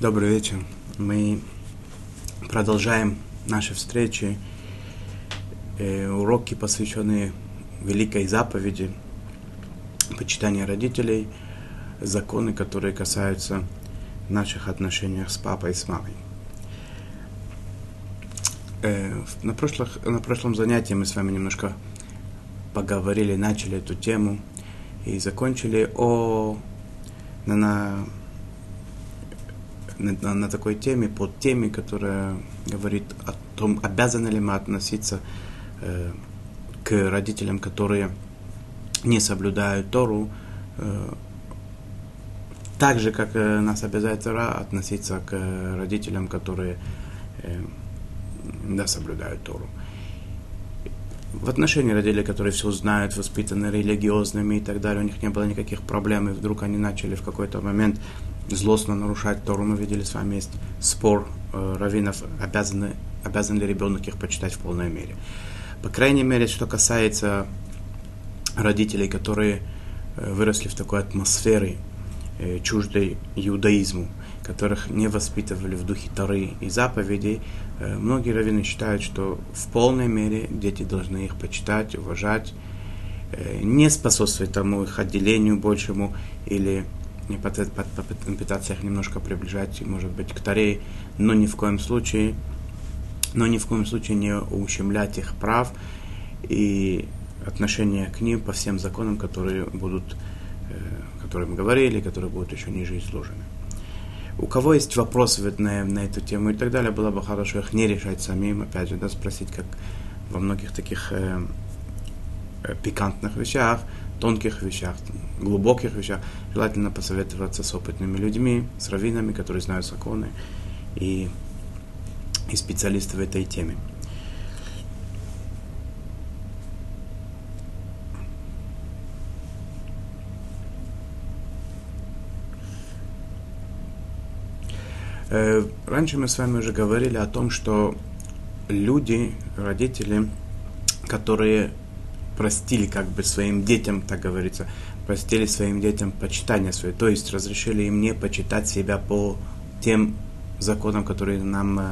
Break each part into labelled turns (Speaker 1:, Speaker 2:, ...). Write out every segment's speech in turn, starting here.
Speaker 1: Добрый вечер. Мы продолжаем наши встречи, э, уроки, посвященные великой заповеди почитания родителей, законы, которые касаются наших отношений с папой и с мамой. Э, на, прошлых, на прошлом занятии мы с вами немножко поговорили, начали эту тему и закончили о на, на на, на такой теме, под теме, которая говорит о том, обязаны ли мы относиться э, к родителям, которые не соблюдают Тору, э, так же, как э, нас обязывает Тора, относиться к родителям, которые э, да, соблюдают Тору. В отношении родителей, которые все знают, воспитаны религиозными и так далее, у них не было никаких проблем, и вдруг они начали в какой-то момент злостно нарушать Тору. Мы видели с вами есть спор э, раввинов, обязаны, обязан ли ребенок их почитать в полной мере. По крайней мере, что касается родителей, которые э, выросли в такой атмосфере э, чуждой иудаизму, которых не воспитывали в духе Торы и заповедей, э, многие раввины считают, что в полной мере дети должны их почитать, уважать, не способствовать тому их отделению большему или не попытаться их немножко приближать, может быть, к Таре, но ни в коем случае, но ни в коем случае не ущемлять их прав и отношения к ним по всем законам, которые будут, э, которые мы говорили, которые будут еще ниже изложены. У кого есть вопросы на, на эту тему и так далее, было бы хорошо их не решать самим, опять же, да, спросить, как во многих таких э, э пикантных вещах, тонких вещах, глубоких вещах, желательно посоветоваться с опытными людьми, с раввинами, которые знают законы и, и специалисты в этой теме. Э, раньше мы с вами уже говорили о том, что люди, родители, которые простили как бы своим детям, так говорится, простили своим детям почитание свое, то есть разрешили им не почитать себя по тем законам, которые нам, э,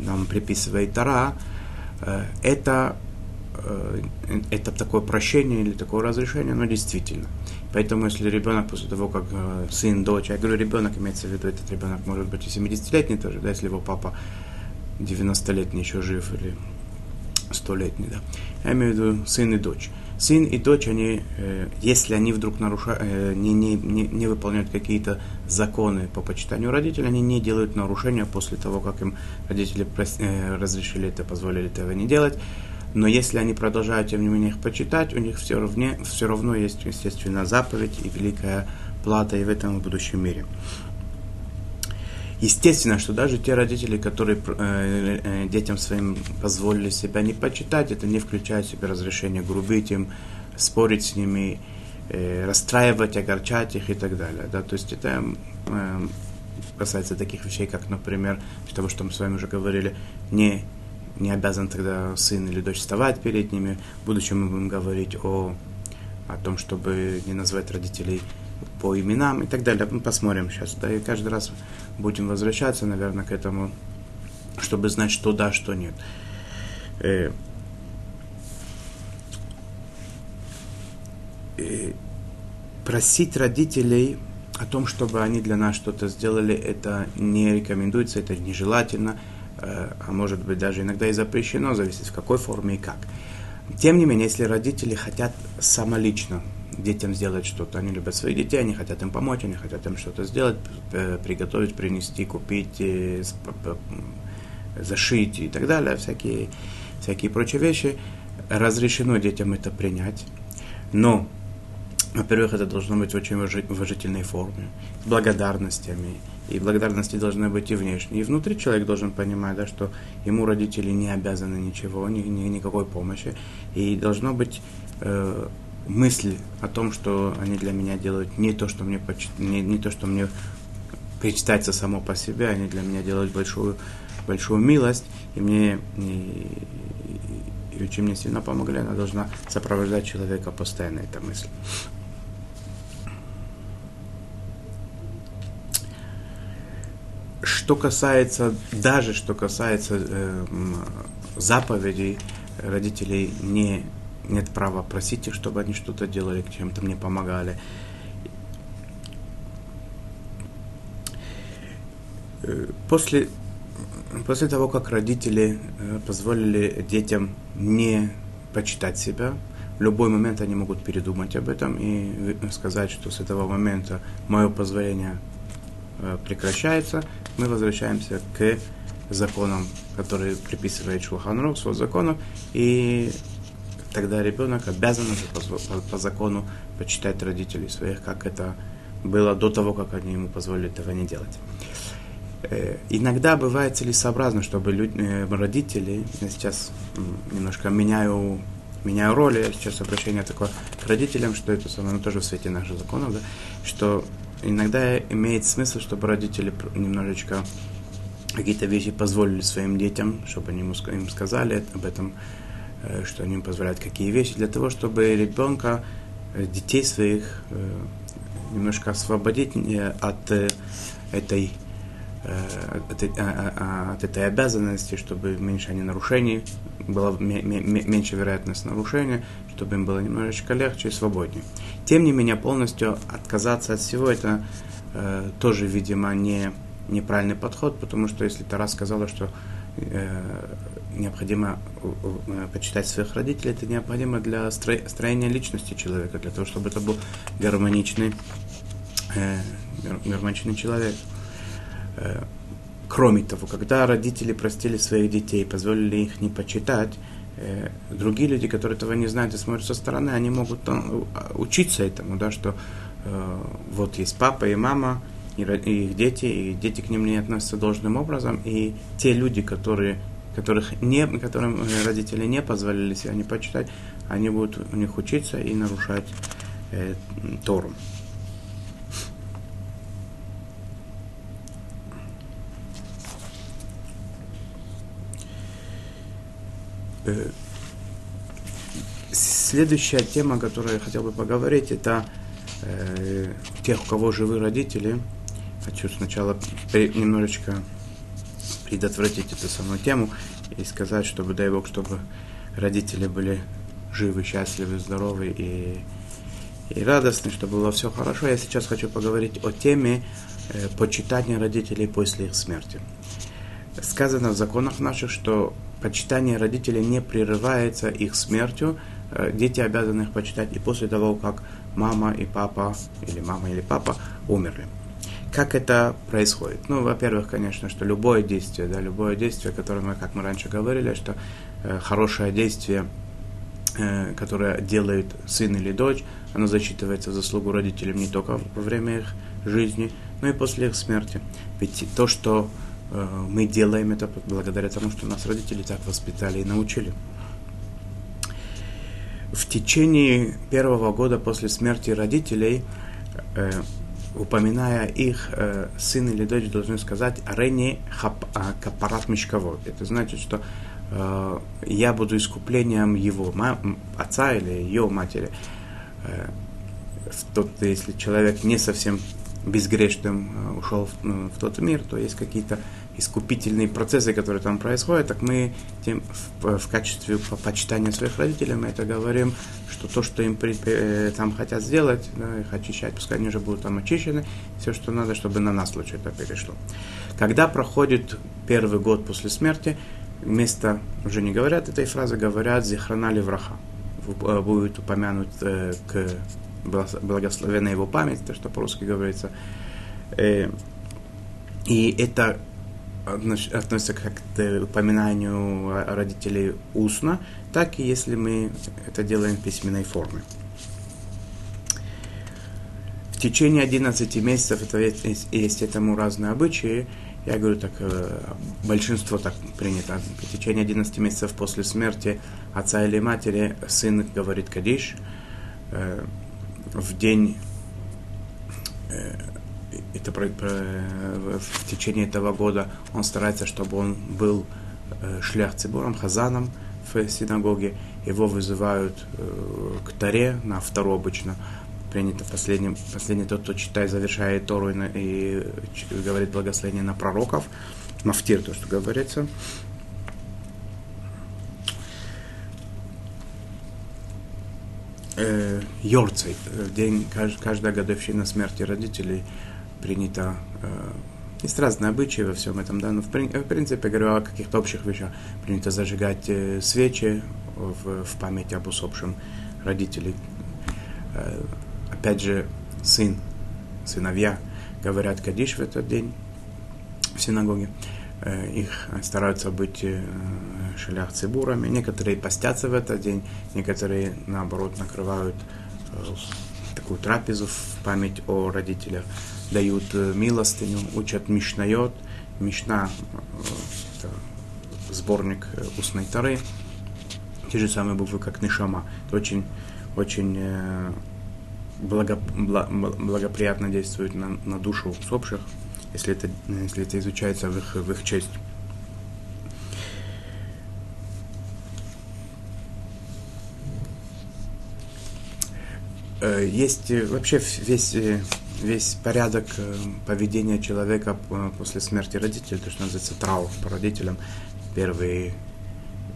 Speaker 1: нам приписывает Тара, э, это, э, это такое прощение или такое разрешение, но действительно. Поэтому, если ребенок после того, как сын, дочь, я говорю ребенок, имеется в виду, этот ребенок может быть и 70-летний тоже, да, если его папа 90-летний еще жив или столетний, да. Я имею в виду сын и дочь. Сын и дочь, они, э, если они вдруг нарушают, э, не, не, не, не выполняют какие-то законы по почитанию родителей, они не делают нарушения после того, как им родители э, разрешили это, позволили этого не делать. Но если они продолжают, тем не менее, их почитать, у них все равно, все равно есть, естественно, заповедь и великая плата и в этом в будущем мире. Естественно, что даже те родители, которые э, э, детям своим позволили себя не почитать, это не включает в себя разрешение грубить им, спорить с ними, э, расстраивать, огорчать их и так далее. Да? То есть это э, касается таких вещей, как, например, того, что мы с вами уже говорили, не, не обязан тогда сын или дочь вставать перед ними. В будущем мы будем говорить о, о том, чтобы не назвать родителей по именам и так далее. Мы посмотрим сейчас. Да, и каждый раз будем возвращаться, наверное, к этому, чтобы знать, что да, что нет. Э, э, просить родителей о том, чтобы они для нас что-то сделали, это не рекомендуется, это нежелательно, э, а может быть даже иногда и запрещено, зависит в какой форме и как. Тем не менее, если родители хотят самолично детям сделать что-то. Они любят своих детей, они хотят им помочь, они хотят им что-то сделать, приготовить, принести, купить, э, зашить и так далее, всякие, всякие прочие вещи. Разрешено детям это принять. Но, во-первых, это должно быть в очень уважительной форме, с благодарностями. И благодарности должны быть и внешние. И внутри человек должен понимать, да, что ему родители не обязаны ничего, ни, ни, никакой помощи. И должно быть э, мысль о том, что они для меня делают не то, что мне, не, не то, что мне причитается само по себе, они для меня делают большую, большую милость, и мне и, и очень мне сильно помогли, она должна сопровождать человека постоянно, эта мысль. что касается, даже что касается э, заповедей, родителей не, нет права просить их, чтобы они что-то делали, чем-то мне помогали. Э, после, после того, как родители э, позволили детям не почитать себя, в любой момент они могут передумать об этом и сказать, что с этого момента мое позволение э, прекращается, мы возвращаемся к законам, которые приписывает Шулханрух, свой законов, и тогда ребенок обязан уже по, по, по закону почитать родителей своих, как это было до того, как они ему позволили этого не делать. Э, иногда бывает целесообразно, чтобы люди, э, родители, я сейчас немножко меняю, меняю роли, сейчас обращение такое к родителям, что это самое, ну, тоже в свете наших законов, да, что иногда имеет смысл, чтобы родители немножечко какие-то вещи позволили своим детям, чтобы они им сказали об этом, что они им позволяют какие вещи, для того, чтобы ребенка, детей своих немножко освободить от этой Э, от, э, э, от этой обязанности, чтобы меньше они нарушений, была меньше вероятность нарушения, чтобы им было немножечко легче и свободнее. Тем не менее, полностью отказаться от всего это э, тоже, видимо, не, неправильный подход, потому что если Тара сказала, что э, необходимо э, почитать своих родителей, это необходимо для строения личности человека, для того, чтобы это был гармоничный, э, гармоничный человек. Э, кроме того, когда родители простили своих детей, позволили их не почитать, э, другие люди, которые этого не знают и смотрят со стороны, они могут учиться этому, да, что э, вот есть папа и мама, и, их дети, и дети к ним не относятся должным образом, и те люди, которые, которых не, которым родители не позволили себя не почитать, они будут у них учиться и нарушать э, Тору. Э, следующая тема, о которой я хотел бы поговорить, это э, тех, у кого живы родители. Хочу сначала немножечко предотвратить эту самую тему и сказать, чтобы, дай Бог, чтобы родители были живы, счастливы, здоровы и, и радостны, чтобы было все хорошо. Я сейчас хочу поговорить о теме э, почитания родителей после их смерти. Сказано в законах наших, что почитание родителей не прерывается их смертью, э, дети обязаны их почитать и после того, как мама и папа, или мама или папа умерли. Как это происходит? Ну, во-первых, конечно, что любое действие, да, любое действие, которое мы, как мы раньше говорили, что э, хорошее действие, э, которое делает сын или дочь, оно засчитывается в заслугу родителям не только во время их жизни, но и после их смерти. Ведь то, что Э, мы делаем это благодаря тому, что нас родители так воспитали и научили. В течение первого года после смерти родителей, э, упоминая их, э, сын или дочь должны сказать «Арени а, капарат мешковод». Это значит, что э, я буду искуплением его отца или ее матери. Э, тот, если человек не совсем безгрешным э, ушел в, ну, в тот мир, то есть какие-то искупительные процессы, которые там происходят, так мы тем, в, в качестве почитания своих родителей мы это говорим, что то, что им при, э, там хотят сделать, да, их очищать, пускай они уже будут там очищены, все, что надо, чтобы на нас лучше это перешло. Когда проходит первый год после смерти, вместо, уже не говорят этой фразы, говорят «зихрана враха», э, будет упомянут э, к благословенна его память, то, что по-русски говорится. Э, и это относится как к упоминанию родителей устно, так и если мы это делаем в письменной форме. В течение 11 месяцев, это есть, есть этому разные обычаи, я говорю так, э, большинство так принято. В течение 11 месяцев после смерти отца или матери сын говорит кадиш, э, в день э, это про, про, в течение этого года он старается, чтобы он был э, шлях хазаном в синагоге. Его вызывают э, к таре на вторую обычно принято последним, последний тот, кто читает, завершает Тору и, и говорит благословение на пророков. Мафтир, то, что говорится. Э, Йорцей, день, каждая годовщина смерти родителей принято э, есть разные обычаи во всем этом, да, но в, в принципе, говорю о каких-то общих вещах. Принято зажигать э, свечи в, в память об усопшем родителей. Э, опять же, сын, сыновья говорят Кадиш в этот день в синагоге. Их стараются быть шелях цибурами. Некоторые постятся в этот день, некоторые, наоборот, накрывают такую трапезу в память о родителях, дают э, милостыню, учат Мишнайот. Мишна э, это сборник э, устной тары, те же самые буквы, как Нишама. Это очень, очень благо, благоприятно действует на, на душу усопших, если это, если это изучается в их, в их честь. Есть вообще весь, весь порядок поведения человека после смерти родителей, то, что называется траур по родителям, первые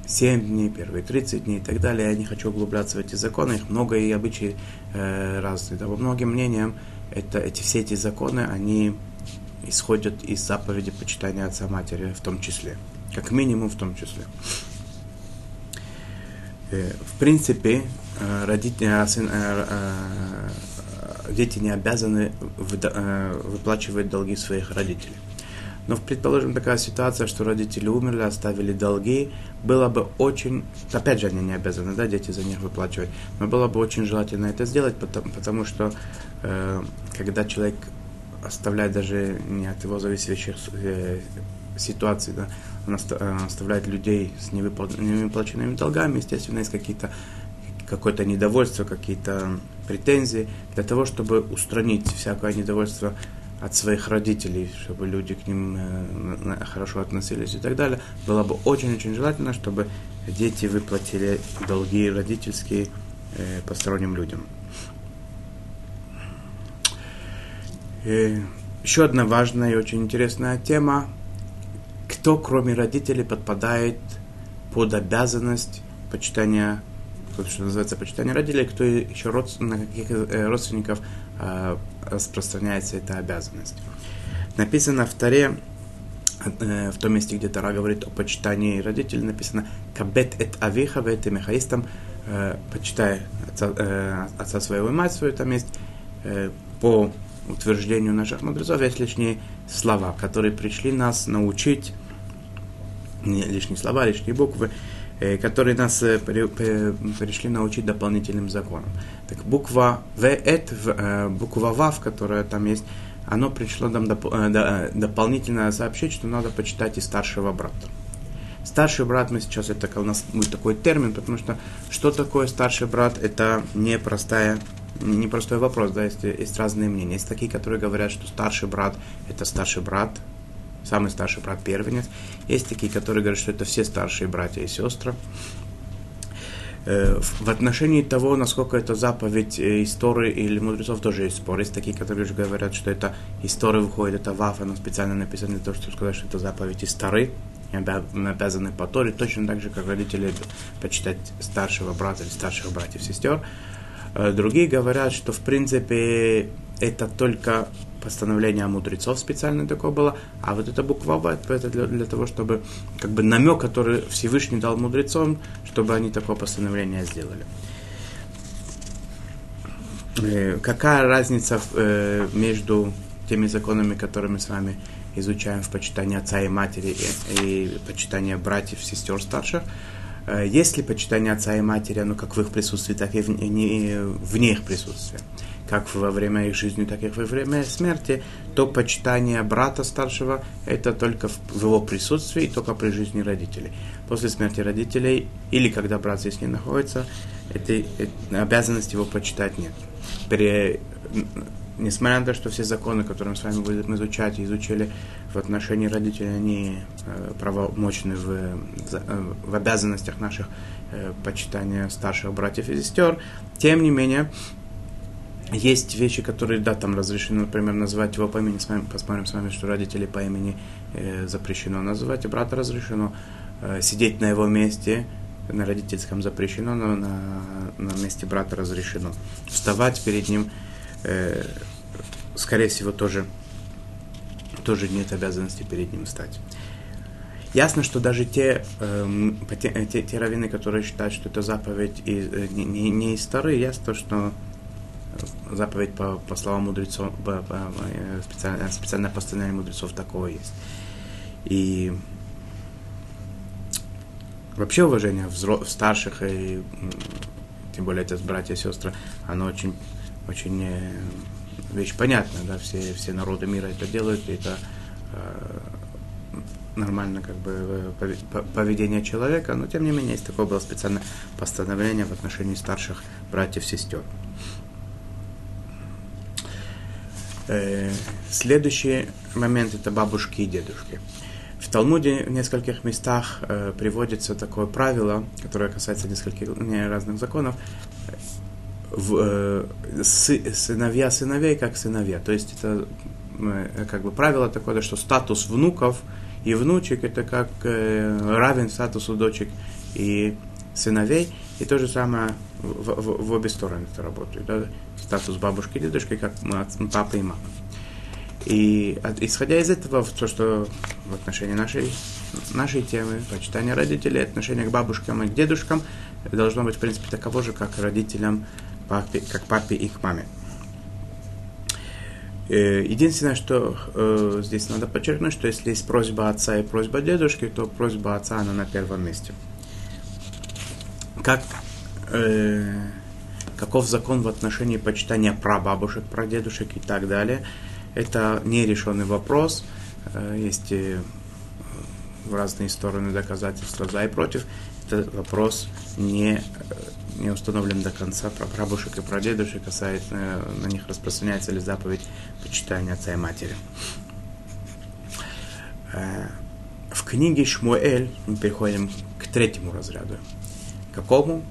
Speaker 1: 7 дней, первые 30 дней и так далее. Я не хочу углубляться в эти законы, их много и обычаи э, разные. Да, по многим мнениям, это, эти, все эти законы, они исходят из заповеди почитания отца матери в том числе. Как минимум в том числе. Э, в принципе, э, родители, э, э, э, дети не обязаны э, выплачивать долги своих родителей. Но, предположим, такая ситуация, что родители умерли, оставили долги, было бы очень, опять же, они не обязаны, да, дети за них выплачивать, но было бы очень желательно это сделать, потому, потому что э, когда человек оставляет даже не от его зависящих э, ситуаций, да, он оставляет людей с невыплаченными долгами, естественно, есть какие-то какое-то недовольство, какие-то претензии, для того, чтобы устранить всякое недовольство от своих родителей, чтобы люди к ним э, хорошо относились и так далее, было бы очень-очень желательно, чтобы дети выплатили долги родительские э, посторонним людям. И еще одна важная и очень интересная тема. Кто, кроме родителей, подпадает под обязанность почитания, что называется почитание родителей, кто еще род, на каких э, родственников Э, распространяется эта обязанность. Написано в Таре, э, в том месте, где Тара говорит о почитании родителей, написано «Кабет эт авиха вет мехаистам» э, «Почитай отца, отца своего и мать свою», там есть по утверждению наших мудрецов, есть лишние слова, которые пришли нас научить, не лишние слова, лишние буквы, которые нас пришли научить дополнительным законам. Так буква В, эт, э, буква ВАВ, которая там есть, оно пришло нам доп, э, э, дополнительно сообщить, что надо почитать и старшего брата. Старший брат, мы сейчас, это у нас будет такой термин, потому что что такое старший брат, это не простая непростой вопрос, да, есть, есть разные мнения. Есть такие, которые говорят, что старший брат – это старший брат, самый старший брат первенец. Есть такие, которые говорят, что это все старшие братья и сестры. Э, в отношении того, насколько это заповедь э, истории или мудрецов, тоже есть спор. Есть такие, которые уже говорят, что это история выходит, это вафа, но специально написано для того, чтобы сказать, что это заповедь истории. И обязаны по Торе, точно так же, как родители почитать старшего брата или старших братьев, сестер. Э, другие говорят, что в принципе это только постановление мудрецов специально такое было, а вот эта буква В, это для, для того, чтобы как бы намек, который Всевышний дал мудрецам, чтобы они такое постановление сделали. Э, какая разница э, между теми законами, которые мы с вами изучаем в почитании отца и матери и, и почитании братьев, сестер старших? Э, есть ли почитание отца и матери, оно как в их присутствии, так и вне, вне их присутствия? Как во время их жизни, так и во время смерти, то почитание брата старшего – это только в его присутствии и только при жизни родителей. После смерти родителей или когда брат здесь не находится, этой, этой обязанности его почитать нет. При, несмотря на то, что все законы, которые мы с вами будем изучать и изучили в отношении родителей, они э, правомочны в, в, э, в обязанностях наших э, почитания старших братьев и сестер, тем не менее, есть вещи, которые, да, там разрешено, например, называть его по имени, с вами, посмотрим с вами, что родители по имени э, запрещено называть, и брата разрешено э, сидеть на его месте, на родительском запрещено, но на, на месте брата разрешено. Вставать перед ним, э, скорее всего, тоже, тоже нет обязанности перед ним встать. Ясно, что даже те, э, те, те, те раввины, которые считают, что это заповедь из, э, не, не, из Тары, ясно, что заповедь по, по словам мудрецов, по, по, э, специальное, специальное постановление мудрецов такого есть. И вообще уважение взро- старших и тем более отец, братья и сестры, оно очень, очень э, вещь понятная, да, все, все народы мира это делают, и это э, нормально как бы поведение человека, но тем не менее есть такое было специальное постановление в отношении старших братьев сестер. Э, следующий момент это бабушки и дедушки. В Талмуде в нескольких местах э, приводится такое правило, которое касается нескольких разных законов. В, э, сы, сыновья сыновей как сыновья. То есть это э, как бы правило такое, что статус внуков и внучек это как э, равен статусу дочек и сыновей. И то же самое в, в, в обе стороны это работает. Да? Статус бабушки и дедушки, как папа и мама. И от, исходя из этого, то, что в отношении нашей, нашей темы, почитания родителей, отношение к бабушкам и к дедушкам, должно быть, в принципе, таково же, как родителям, папе, как папе и к маме. Э, единственное, что э, здесь надо подчеркнуть, что если есть просьба отца и просьба дедушки, то просьба отца, она на первом месте как, э, каков закон в отношении почитания прабабушек, прадедушек и так далее. Это нерешенный вопрос. Э, есть э, в разные стороны доказательства за и против. Это вопрос не, э, не установлен до конца. Про прабабушек и прадедушек касается, э, на них распространяется ли заповедь почитания отца и матери. Э, в книге Шмуэль мы переходим к третьему разряду. Какому?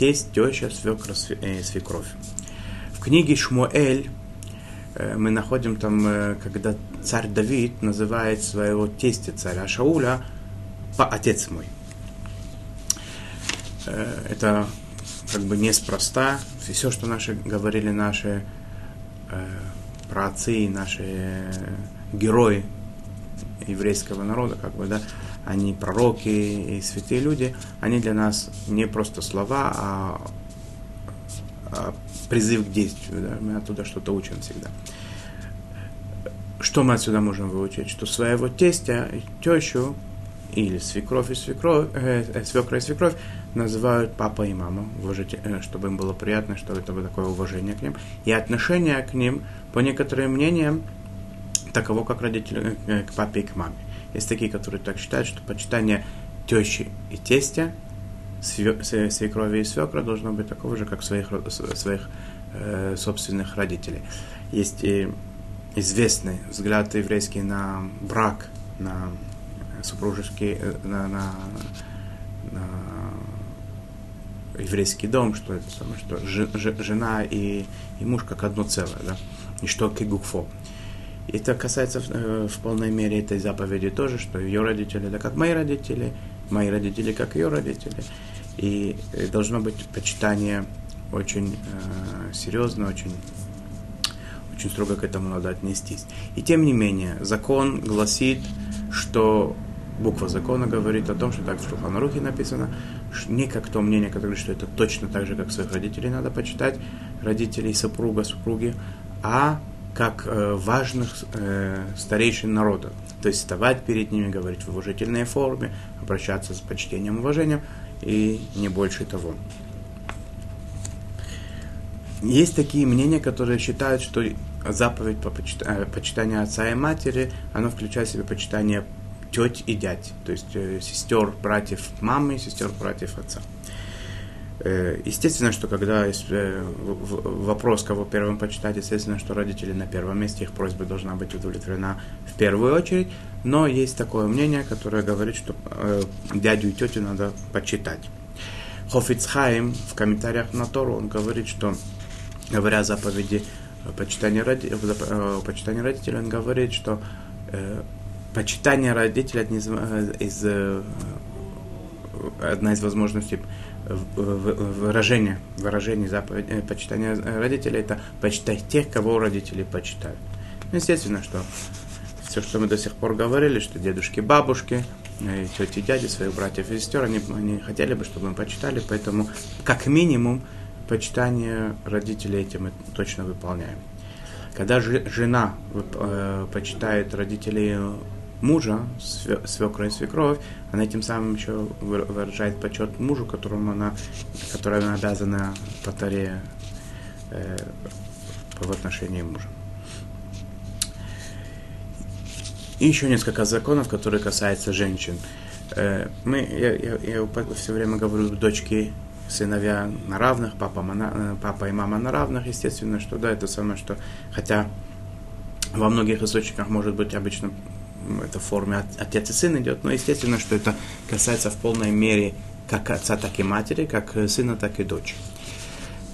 Speaker 1: Тесть, теща, свекра, э, свекровь. В книге Шмуэль э, мы находим там, э, когда царь Давид называет своего тестя царя Шауля по отец мой. Это как бы неспроста. Все, что наши говорили наши э, праотцы, наши герои еврейского народа, как бы, да, они пророки и святые люди, они для нас не просто слова, а, а призыв к действию. Да? Мы оттуда что-то учим всегда. Что мы отсюда можем выучить? Что своего тестя, тещу или свекровь и свекровь, э, э, свекра и свекровь называют папа и мама, э, чтобы им было приятно, чтобы это было такое уважение к ним. И отношение к ним, по некоторым мнениям, таково, как родители э, к папе и к маме. Есть такие, которые так считают, что почитание тещи и тестя, свекрови и свекра должно быть такого же, как своих, своих э, собственных родителей. Есть и известный взгляд еврейский на брак, на супружеский, э, на, на, на еврейский дом, что это самое, что жена и, и муж как одно целое, да, и что кегукфо. Это касается э, в полной мере этой заповеди тоже, что ее родители, это как мои родители, мои родители, как ее родители. И э, должно быть почитание очень э, серьезно, очень, очень строго к этому надо отнестись. И тем не менее, закон гласит, что буква закона говорит о том, что так в Шуханарухе написано, не как то мнение, которое говорит, что это точно так же, как своих родителей надо почитать, родителей супруга, супруги, а как э, важных э, старейшин народа. То есть вставать перед ними, говорить в уважительной форме, обращаться с почтением и уважением и не больше того. Есть такие мнения, которые считают, что заповедь по э, почитанию отца и матери, она включает в себя почитание теть и дядь, то есть сестер, братьев мамы, сестер, братьев отца. Э, естественно, что когда э, вопрос, кого первым почитать, естественно, что родители на первом месте, их просьба должна быть удовлетворена в первую очередь. Но есть такое мнение, которое говорит, что э, дядю и тетю надо почитать. Хофицхайм в комментариях на Тору, он говорит, что говоря о заповеди почитания, роди... почитания родителей, он говорит, что почитание родителей из, одна из возможностей выражения, выражения заповеди, почитания родителей, это почитать тех, кого родители почитают. Естественно, что все, что мы до сих пор говорили, что дедушки, бабушки, и тети, дяди, своих братьев и сестер, они, они хотели бы, чтобы мы почитали, поэтому как минимум почитание родителей этим мы точно выполняем. Когда жена э, почитает родителей мужа, свекра и свекровь, она тем самым еще выражает почет мужу, которому она, которой она обязана по таре э, в отношении мужа. И еще несколько законов, которые касаются женщин. Э, мы, я, я, я все время говорю, дочки, сыновья на равных, папа, э, папа и мама на равных, естественно, что да, это самое, что, хотя во многих источниках может быть обычно это в форме отец и сын идет, но естественно, что это касается в полной мере как отца, так и матери, как сына, так и дочери.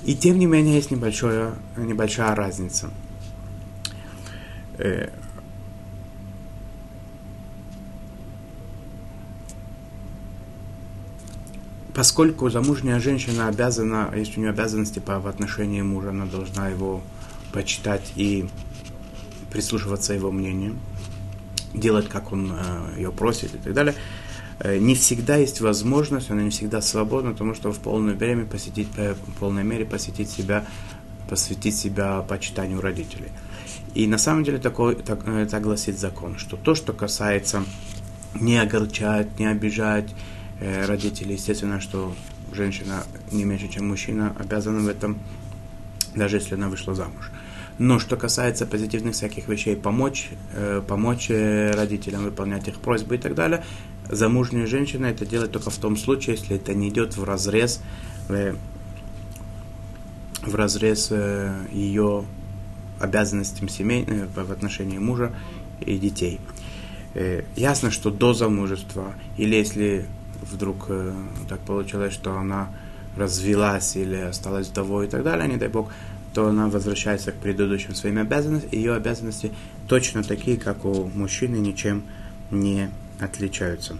Speaker 1: И тем не менее есть небольшая, небольшая разница. Э, поскольку замужняя женщина обязана, есть у нее обязанности по, в отношении мужа, она должна его почитать и прислушиваться его мнению, делать, как он э, ее просит и так далее. Э, не всегда есть возможность, она не всегда свободна, потому что в полное время посетить, э, в полной мере посетить себя, посвятить себя почитанию родителей. И на самом деле такой, так, так гласит закон, что то, что касается не огорчать, не обижать, Э, родители. Естественно, что женщина не меньше, чем мужчина, обязана в этом, даже если она вышла замуж. Но что касается позитивных всяких вещей, помочь, э, помочь э, родителям выполнять их просьбы и так далее, замужняя женщина это делает только в том случае, если это не идет в разрез, в разрез ее обязанностям семей, в отношении мужа и детей. Ясно, что до замужества, или если вдруг э, так получилось, что она развелась или осталась вдовой и так далее, не дай бог, то она возвращается к предыдущим своим обязанностям. Ее обязанности точно такие, как у мужчины, ничем не отличаются.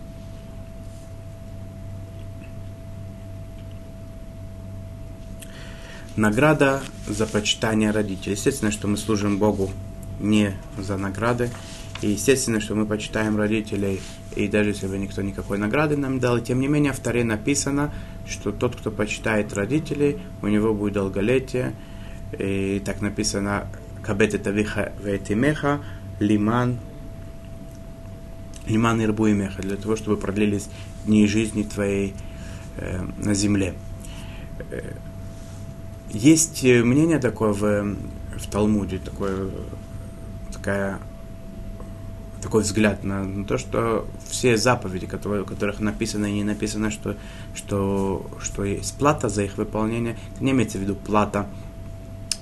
Speaker 1: Награда за почитание родителей. Естественно, что мы служим Богу не за награды, и естественно, что мы почитаем родителей, и даже если бы никто никакой награды нам дал, тем не менее в Таре написано, что тот, кто почитает родителей, у него будет долголетие. И так написано Кабете Тавиха Ветимеха Лиман Лиман Ирбу Меха, для того, чтобы продлились дни жизни твоей э, на земле. Э, есть мнение такое в, в Талмуде, такое, такая такой взгляд на, на то, что все заповеди, которые, которых написано и не написано, что, что, что есть плата за их выполнение, не имеется в виду плата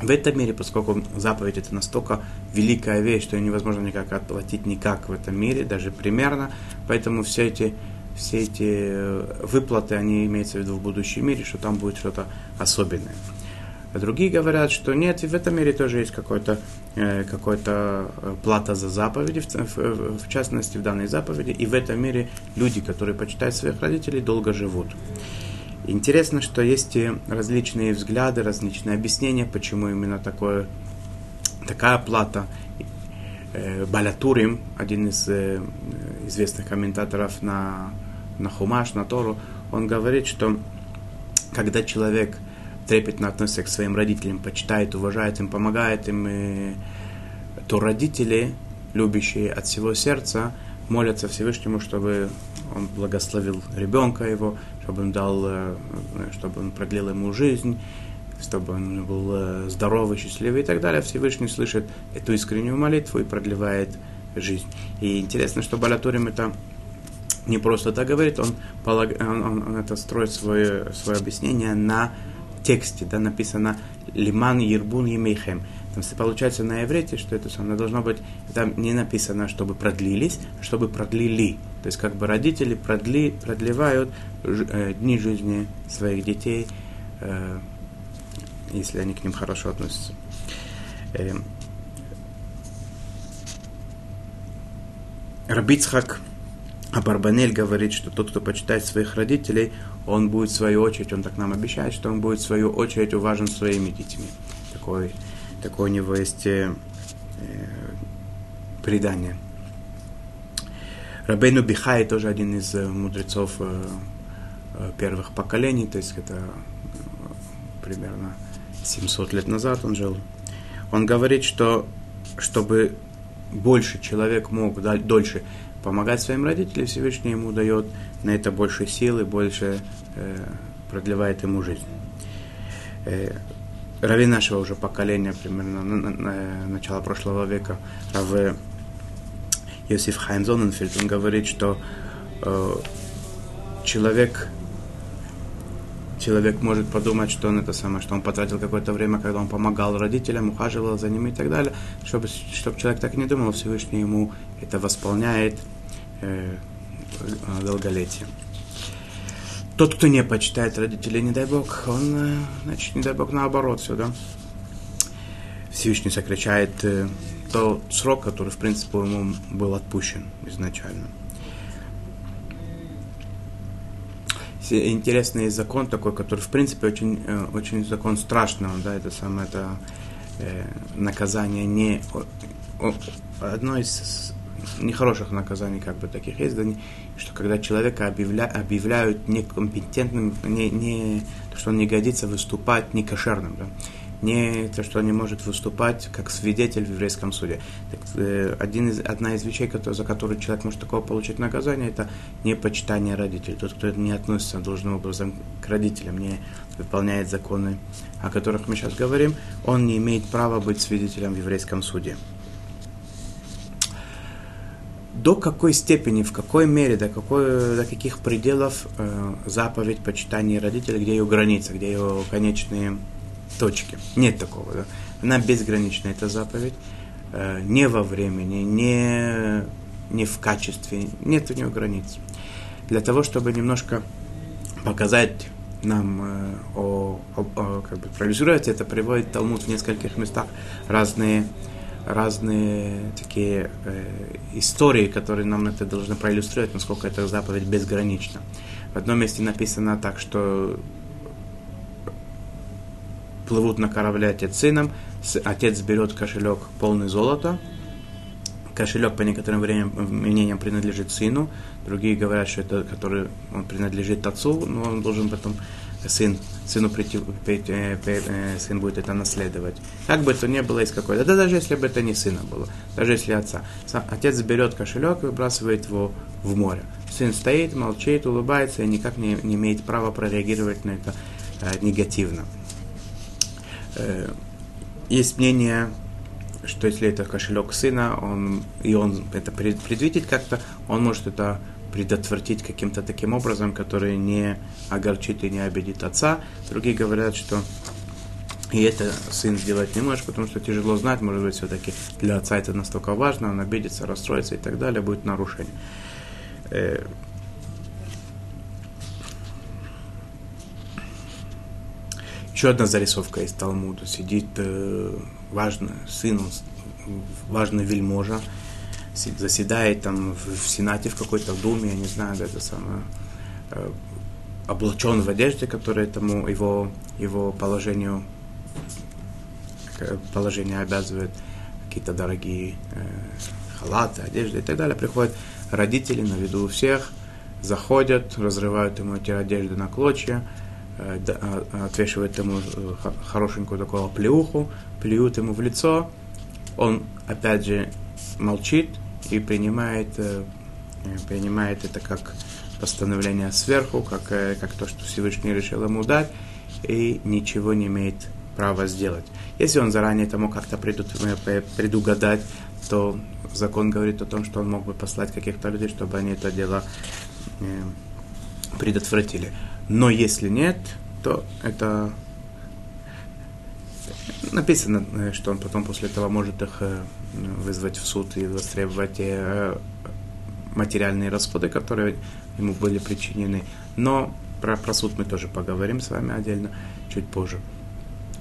Speaker 1: в этом мире, поскольку заповедь это настолько великая вещь, что ее невозможно никак отплатить никак в этом мире, даже примерно, поэтому все эти все эти э, выплаты, они имеются в виду в будущем мире, что там будет что-то особенное. А другие говорят, что нет, и в этом мире тоже есть какой-то э, какой э, плата за заповеди, в, в, в частности в данной заповеди, и в этом мире люди, которые почитают своих родителей, долго живут. Интересно, что есть различные взгляды, различные объяснения, почему именно такое, такая плата. Э, Балятурим, один из э, известных комментаторов на, на Хумаш, на Тору, он говорит, что когда человек трепетно относится к своим родителям, почитает, уважает им, помогает им, и, то родители, любящие от всего сердца, молятся Всевышнему, чтобы он благословил ребенка его, чтобы он дал, э, чтобы он продлил ему жизнь, чтобы он был э, здоровый, счастливый и так далее. Всевышний слышит эту искреннюю молитву и продлевает жизнь. И интересно, что Балатурим это не просто так говорит, он, он, он, он это строит свое, свое объяснение на тексте да, написано «Лиман Ербун Емейхем». Там получается на иврите, что это самое должно быть, там не написано, чтобы продлились, а чтобы продлили. То есть как бы родители продли, продлевают дни жизни своих детей, э, если они к ним хорошо относятся. Э, Рабицхак Абарбанель говорит, что тот, кто почитает своих родителей, он будет в свою очередь, он так нам обещает, что он будет в свою очередь уважен своими детьми. Такой, такое у него есть э, э предание. Рабейну Бихай тоже один из э, мудрецов э, э, первых поколений, то есть это примерно 700 лет назад он жил. Он говорит, что чтобы больше человек мог дольше помогать своим родителям, Всевышний ему дает на это больше силы, больше э, продлевает ему жизнь. Э, Рави нашего уже поколения, примерно на, на, на начала прошлого века, Рав Йосиф Хайм Зоненфельд, он говорит, что э, человек человек может подумать, что он это самое, что он потратил какое-то время, когда он помогал родителям, ухаживал за ними и так далее, чтобы, чтобы человек так не думал, Всевышний ему это восполняет э, долголетие. Тот, кто не почитает родителей, не дай Бог, он, э, значит, не дай Бог, наоборот все, да. Всевышний сокращает э, тот срок, который, в принципе, ему был отпущен изначально. Интересный закон такой, который, в принципе, очень, э, очень закон страшного, да, это самое, это э, наказание не... О, одно из нехороших наказаний, как бы таких есть, да, что когда человека объявля, объявляют некомпетентным, не, не, что он не годится выступать некошерным, да, не то, что он не может выступать как свидетель в еврейском суде. Так, э, один из, одна из вещей, который, за которую человек может такого получить наказание, это непочитание родителей. Тот, кто не относится должным образом к родителям, не выполняет законы, о которых мы сейчас говорим, он не имеет права быть свидетелем в еврейском суде. До какой степени, в какой мере, до, какой, до каких пределов э, заповедь почитания родителей, где ее граница, где ее конечные точки. Нет такого. Да? Она безгранична, эта заповедь. Э, не во времени, не, не в качестве. Нет у нее границ. Для того, чтобы немножко показать нам э, о, о, о как бы проиллюстрировать это, приводит Талмуд в нескольких местах разные разные такие э, истории, которые нам это должны проиллюстрировать, насколько эта заповедь безгранична. В одном месте написано так, что плывут на корабле отец с сыном, отец берет кошелек полный золота, кошелек по некоторым мнениям принадлежит сыну, другие говорят, что это который он принадлежит отцу, но он должен потом сын, сыну прийти, э, э, сын будет это наследовать. Как бы то ни было из какой-то, да даже если бы это не сына было, даже если отца. Отец берет кошелек и выбрасывает его в море. Сын стоит, молчит, улыбается и никак не, не имеет права прореагировать на это э, негативно. Э, есть мнение, что если это кошелек сына, он, и он это предвидит как-то, он может это предотвратить каким-то таким образом, который не огорчит и не обидит отца. Другие говорят, что и это сын сделать не может, потому что тяжело знать, может быть, все-таки для отца это настолько важно, он обидится, расстроится и так далее, будет нарушение. Еще одна зарисовка из Талмуда. Сидит э, важный сын, важный вельможа, заседает там в, в Сенате, в какой-то думе, я не знаю, это самое, э, облачен в одежде, которая этому его, его положению, положение обязывает, какие-то дорогие э, халаты, одежды и так далее. Приходят родители на виду у всех, заходят, разрывают ему эти одежды на клочья, отвешивает ему э, хорошенькую такую плеуху, плюют ему в лицо, он опять же молчит и принимает, э, принимает это как постановление сверху, как, как то, что Всевышний решил ему дать, и ничего не имеет права сделать. Если он заранее это мог как-то предугадать, то закон говорит о том, что он мог бы послать каких-то людей, чтобы они это дело предотвратили. Но если нет, то это написано, э, что он потом после этого может их э, вызвать в суд и востребовать э, материальные расходы, которые ему были причинены. Но про, про суд мы тоже поговорим с вами отдельно чуть позже.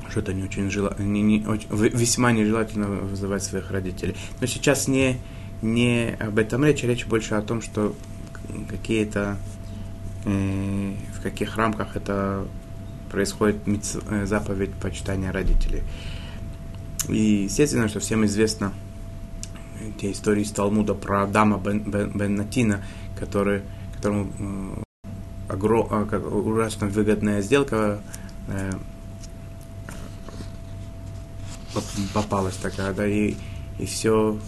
Speaker 1: что это не очень жела... не, не, очень, весьма нежелательно вызывать своих родителей. Но сейчас не, не об этом речь, речь больше о том, что какие-то в каких рамках это происходит э, заповедь почитания родителей. И естественно, что всем известно те истории из Талмуда про Адама бен, бен, бен Натина, который, которому э, огром, э, ужасно выгодная сделка э, попалась такая, да, и, и все,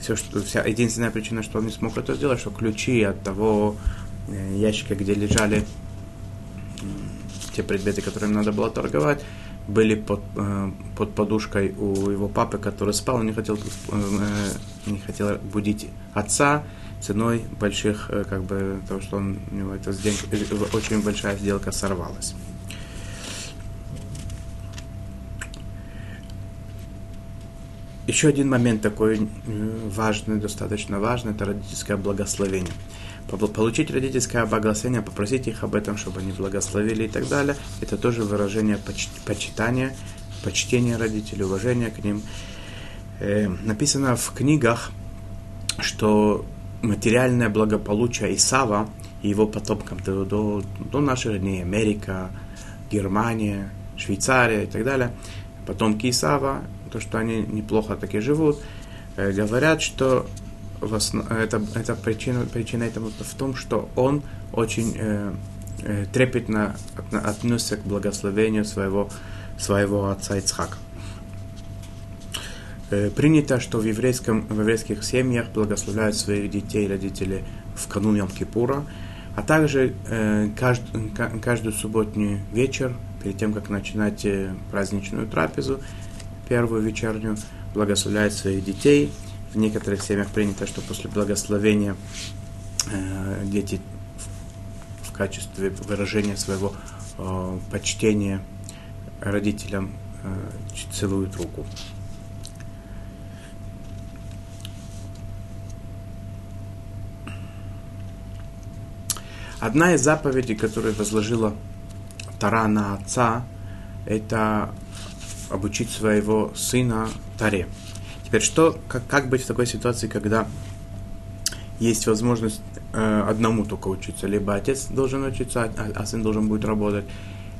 Speaker 1: все, что, вся, единственная причина, что он не смог это сделать, что ключи от того э, ящика, где лежали те предметы, которыми надо было торговать, были под, э, под подушкой у его папы, который спал, он не хотел, э, не хотел будить отца ценой больших, э, как бы, того, что он, у него эта сделка, э, очень большая сделка сорвалась. Еще один момент такой э, важный, достаточно важный, это родительское благословение. Получить родительское благословение, попросить их об этом, чтобы они благословили и так далее, это тоже выражение поч- почитания, почтения родителей, уважения к ним. Э, написано в книгах, что материальное благополучие Исава и его потомкам до, до, до наших дней, Америка, Германия, Швейцария и так далее, потомки Исава, то, что они неплохо таки живут, э, говорят, что в основ... это, это причина, причина этому в том, что он очень э, э, трепетно относится к благословению своего, своего отца Ицхака. Э, принято, что в, еврейском, в еврейских семьях благословляют своих детей и родителей в канун Йом-Кипура, а также э, кажд, каждую субботний вечер, перед тем, как начинать э, праздничную трапезу, первую вечернюю, благословляет своих детей. В некоторых семьях принято, что после благословения э, дети в, в качестве выражения своего э, почтения родителям э, целуют руку. Одна из заповедей, которую возложила Тара на отца, это обучить своего сына Таре. Теперь, что, как, как быть в такой ситуации, когда есть возможность э, одному только учиться? Либо отец должен учиться, а, а сын должен будет работать,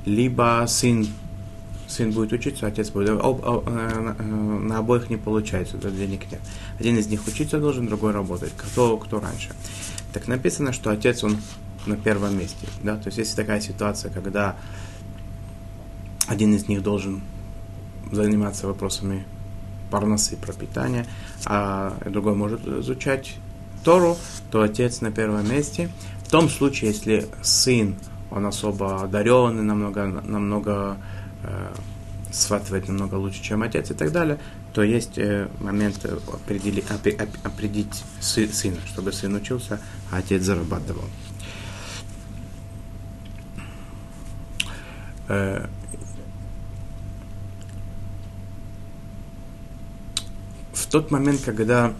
Speaker 1: либо сын, сын будет учиться, отец будет. Об, об, э, на обоих не получается, да, денег нет. Один из них учиться должен, другой работать. Кто, кто раньше? Так написано, что отец, он на первом месте. Да? То есть, если такая ситуация, когда один из них должен заниматься вопросами парносы, пропитания, а другой может изучать Тору, то отец на первом месте. В том случае, если сын, он особо одаренный, намного, намного э, схватывает намного лучше, чем отец и так далее, то есть э, момент определить, определить сына, чтобы сын учился, а отец зарабатывал. Э, тот момент, когда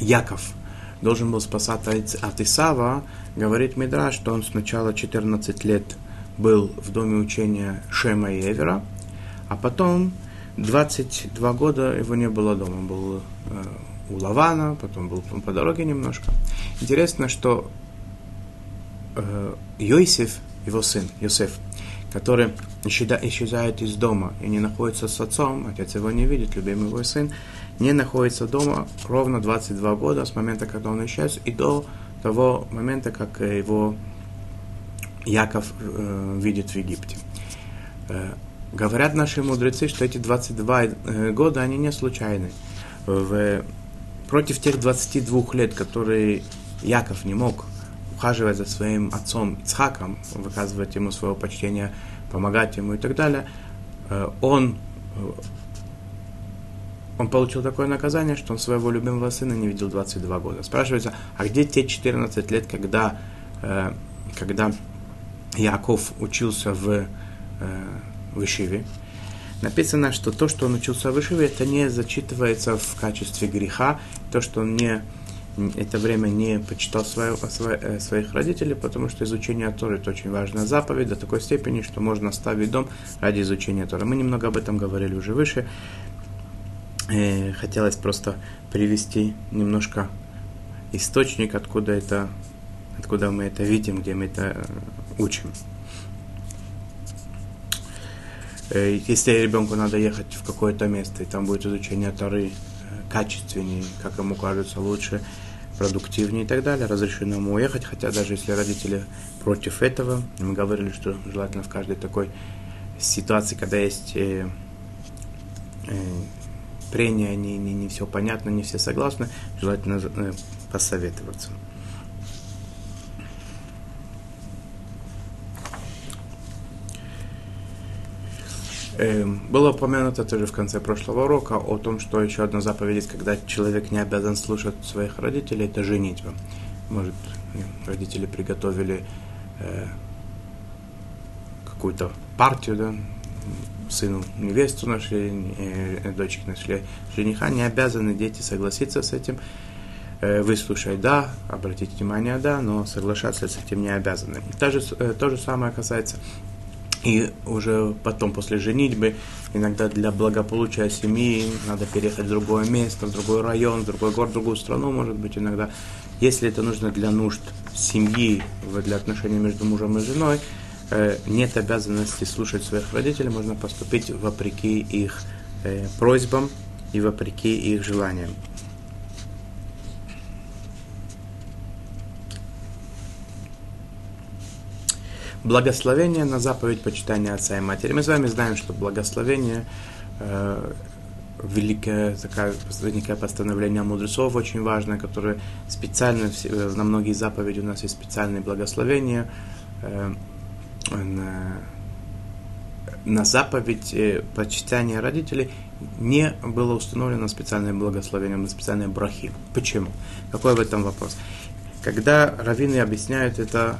Speaker 1: Яков должен был спасаться от Исава, говорит Мидраш, что он сначала 14 лет был в доме учения Шема и Эвера, а потом 22 года его не было дома. Он был э, у Лавана, потом был по дороге немножко. Интересно, что э, Йосиф, его сын, Йосеф, который исчезает из дома и не находится с отцом, отец его не видит, любимый его сын, не находится дома ровно 22 года с момента, когда он исчез, и до того момента, как его Яков э, видит в Египте. Э, говорят наши мудрецы, что эти 22 э, года, они не случайны. В, против тех 22 лет, которые Яков не мог ухаживать за своим отцом Ицхаком, выказывать ему свое почтение, помогать ему и так далее, э, он, э, он получил такое наказание, что он своего любимого сына не видел 22 года. Спрашивается, а где те 14 лет, когда, э, когда Яков учился в, в Ишиве? Написано, что то, что он учился в Ишиве, это не зачитывается в качестве греха, то, что он не это время не почитал свое, свое, своих родителей, потому что изучение Торы это очень важная заповедь до такой степени, что можно оставить дом ради изучения Торы. Мы немного об этом говорили уже выше. Э, хотелось просто привести немножко источник, откуда это, откуда мы это видим, где мы это э, учим. Э, если ребенку надо ехать в какое-то место, и там будет изучение Торы качественнее, как ему кажется, лучше, продуктивнее и так далее, разрешено ему уехать, хотя даже если родители против этого, мы говорили, что желательно в каждой такой ситуации, когда есть э, э, прения, не, не, не все понятно, не все согласны, желательно э, посоветоваться. Было упомянуто тоже в конце прошлого урока о том, что еще одна заповедь когда человек не обязан слушать своих родителей, это женитьба. Может, родители приготовили э, какую-то партию, да, сыну невесту нашли, э, дочке нашли жениха, не обязаны дети согласиться с этим, э, выслушать да, обратить внимание да, но соглашаться с этим не обязаны. То же, э, то же самое касается и уже потом, после женитьбы, иногда для благополучия семьи надо переехать в другое место, в другой район, в другой город, в другую страну, может быть, иногда. Если это нужно для нужд семьи, для отношений между мужем и женой, э, нет обязанности слушать своих родителей, можно поступить вопреки их э, просьбам и вопреки их желаниям. Благословение на заповедь почитания отца и матери. Мы с вами знаем, что благословение э, великое такое великое постановление мудрецов очень важное, которое специально э, на многие заповеди у нас есть специальные благословения. Э, на, на заповедь э, почитания родителей не было установлено специальное благословение, на специальные брахи. Почему? Какой в этом вопрос? Когда раввины объясняют это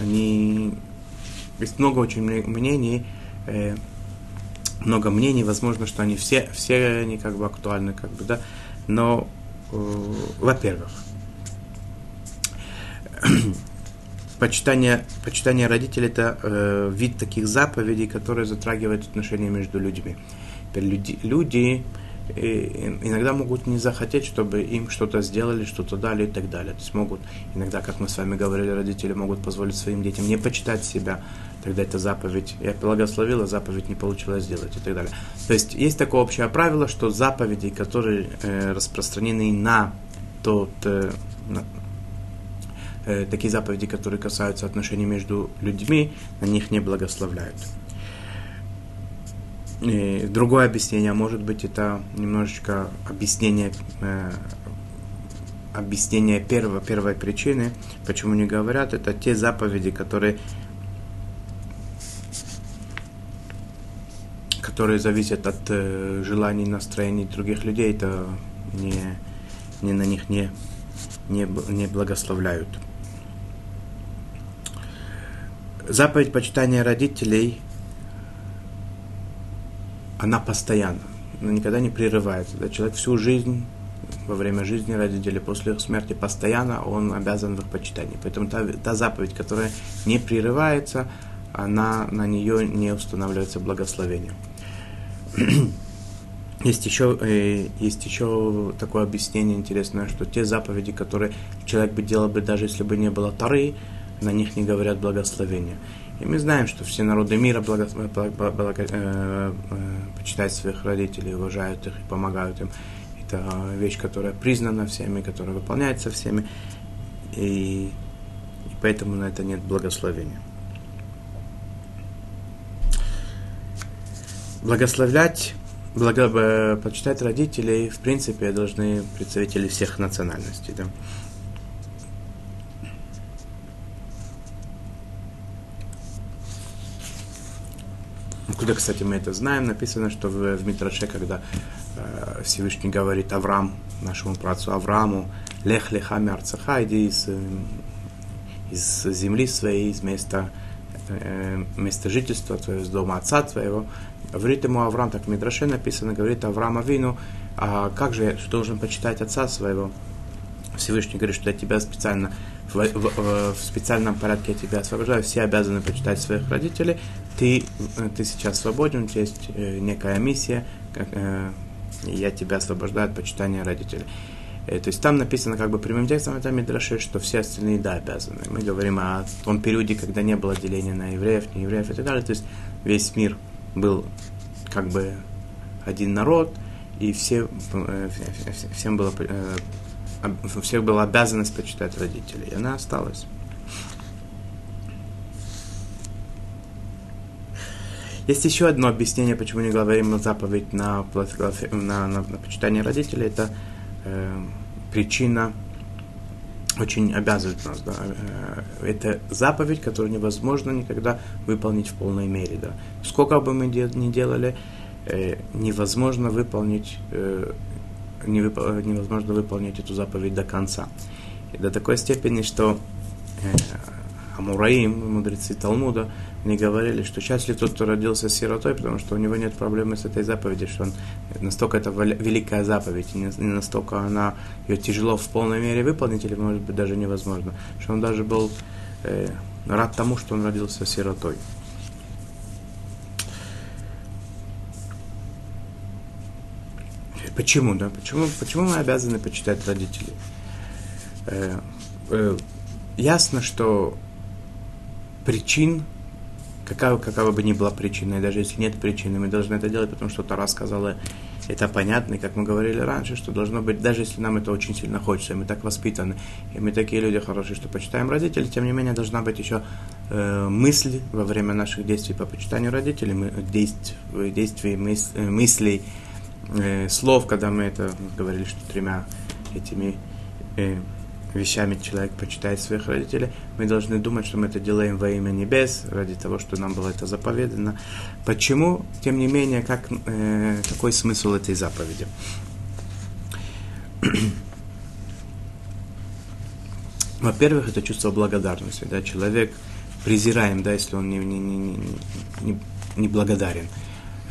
Speaker 1: они... Есть много очень мнений, э, много мнений, возможно, что они все, все они как бы актуальны, как бы, да, но, э, во-первых, почитание, почитание родителей это э, вид таких заповедей, которые затрагивают отношения между людьми. Люди, люди и иногда могут не захотеть, чтобы им что-то сделали, что-то дали и так далее. То есть могут, иногда, как мы с вами говорили, родители могут позволить своим детям не почитать себя, тогда это заповедь, я благословила, заповедь не получилось сделать и так далее. То есть есть такое общее правило, что заповеди, которые э, распространены на тот, э, на, э, такие заповеди, которые касаются отношений между людьми, на них не благословляют. И другое объяснение, может быть, это немножечко объяснение, э, объяснение первого, первой причины, почему не говорят, это те заповеди, которые, которые зависят от э, желаний, настроений других людей, это не, не на них не, не, не благословляют. Заповедь почитания родителей – она постоянна, она никогда не прерывается. Да? Человек всю жизнь, во время жизни родителей, после смерти, постоянно он обязан в их почитании. Поэтому та, та заповедь, которая не прерывается, она, на нее не устанавливается благословение. Есть еще, э, есть еще такое объяснение интересное, что те заповеди, которые человек бы делал бы даже если бы не было Тары, на них не говорят благословения. И мы знаем, что все народы мира благо, благо, благо, э, э, почитают своих родителей, уважают их и помогают им. Это вещь, которая признана всеми, которая выполняется всеми. И, и поэтому на это нет благословения. Благословлять, благо, э, почитать родителей, в принципе, должны представители всех национальностей. Да? Откуда, кстати, мы это знаем? Написано, что в, в Митраше, когда э, Всевышний говорит Авраам, нашему працу Аврааму, лех леха мярцаха, иди из, э, из земли своей, из места, э, места жительства твоего, из дома отца твоего. Говорит ему Авраам, так в Митраше написано, говорит Авраам Авину, а как же я должен почитать отца своего? Всевышний говорит, что я тебя специально в, в, в специальном порядке я тебя освобождаю, все обязаны почитать своих родителей, ты, ты сейчас свободен, у тебя есть э, некая миссия, как, э, я тебя освобождаю от почитания родителей. Э, то есть там написано как бы прямым текстом это Мидраши, что все остальные, да, обязаны. Мы говорим о том периоде, когда не было деления на евреев, не евреев и так далее. То есть весь мир был как бы один народ, и все, э, всем было, э, у всех была обязанность почитать родителей, и она осталась. Есть еще одно объяснение, почему не говорим заповедь на, на, на, на почитание родителей. Это э, причина очень обязывает нас. Да? Э, это заповедь, которую невозможно никогда выполнить в полной мере. Да? Сколько бы мы ни делали, э, невозможно выполнить э, невозможно выполнить эту заповедь до конца. И до такой степени, что Амураим, мудрецы Талмуда, они говорили, что счастлив тот, кто родился сиротой, потому что у него нет проблемы с этой заповедью, что он настолько это великая заповедь, не настолько она ее тяжело в полной мере выполнить, или может быть даже невозможно, что он даже был э, рад тому, что он родился сиротой. Почему, да? Почему, почему мы обязаны почитать родителей? Э, э, ясно, что причин, какая, какая бы ни была причина, и даже если нет причины, мы должны это делать, потому что Тара сказала, это понятно, и как мы говорили раньше, что должно быть, даже если нам это очень сильно хочется, и мы так воспитаны, и мы такие люди хорошие, что почитаем родителей, тем не менее должна быть еще э, мысль во время наших действий по почитанию родителей, мы, действий, действий мыс, э, мыслей, э, слов, когда мы это говорили, что тремя этими э, вещами человек почитает своих родителей, мы должны думать, что мы это делаем во имя небес, ради того, что нам было это заповедано. Почему? Тем не менее, как, э, какой смысл этой заповеди? Во-первых, это чувство благодарности. Да? Человек презираем, да, если он не, не, не, не, не благодарен.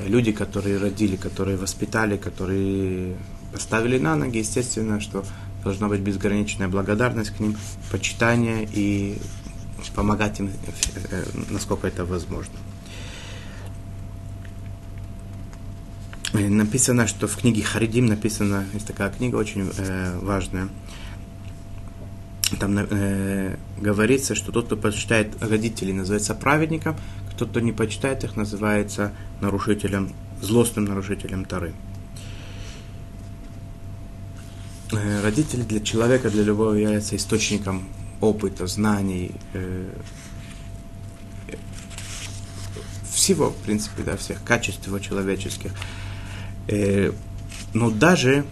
Speaker 1: Люди, которые родили, которые воспитали, которые поставили на ноги, естественно, что должна быть безграничная благодарность к ним, почитание и помогать им, э, насколько это возможно. Написано, что в книге Харидим написана, есть такая книга очень э, важная, там э, говорится, что тот, кто почитает родителей, называется праведником, кто, кто не почитает их, называется нарушителем, злостным нарушителем Тары. Э, родители для человека, для любого являются источником опыта, знаний, э, всего, в принципе, да, всех качеств его человеческих. Э, но даже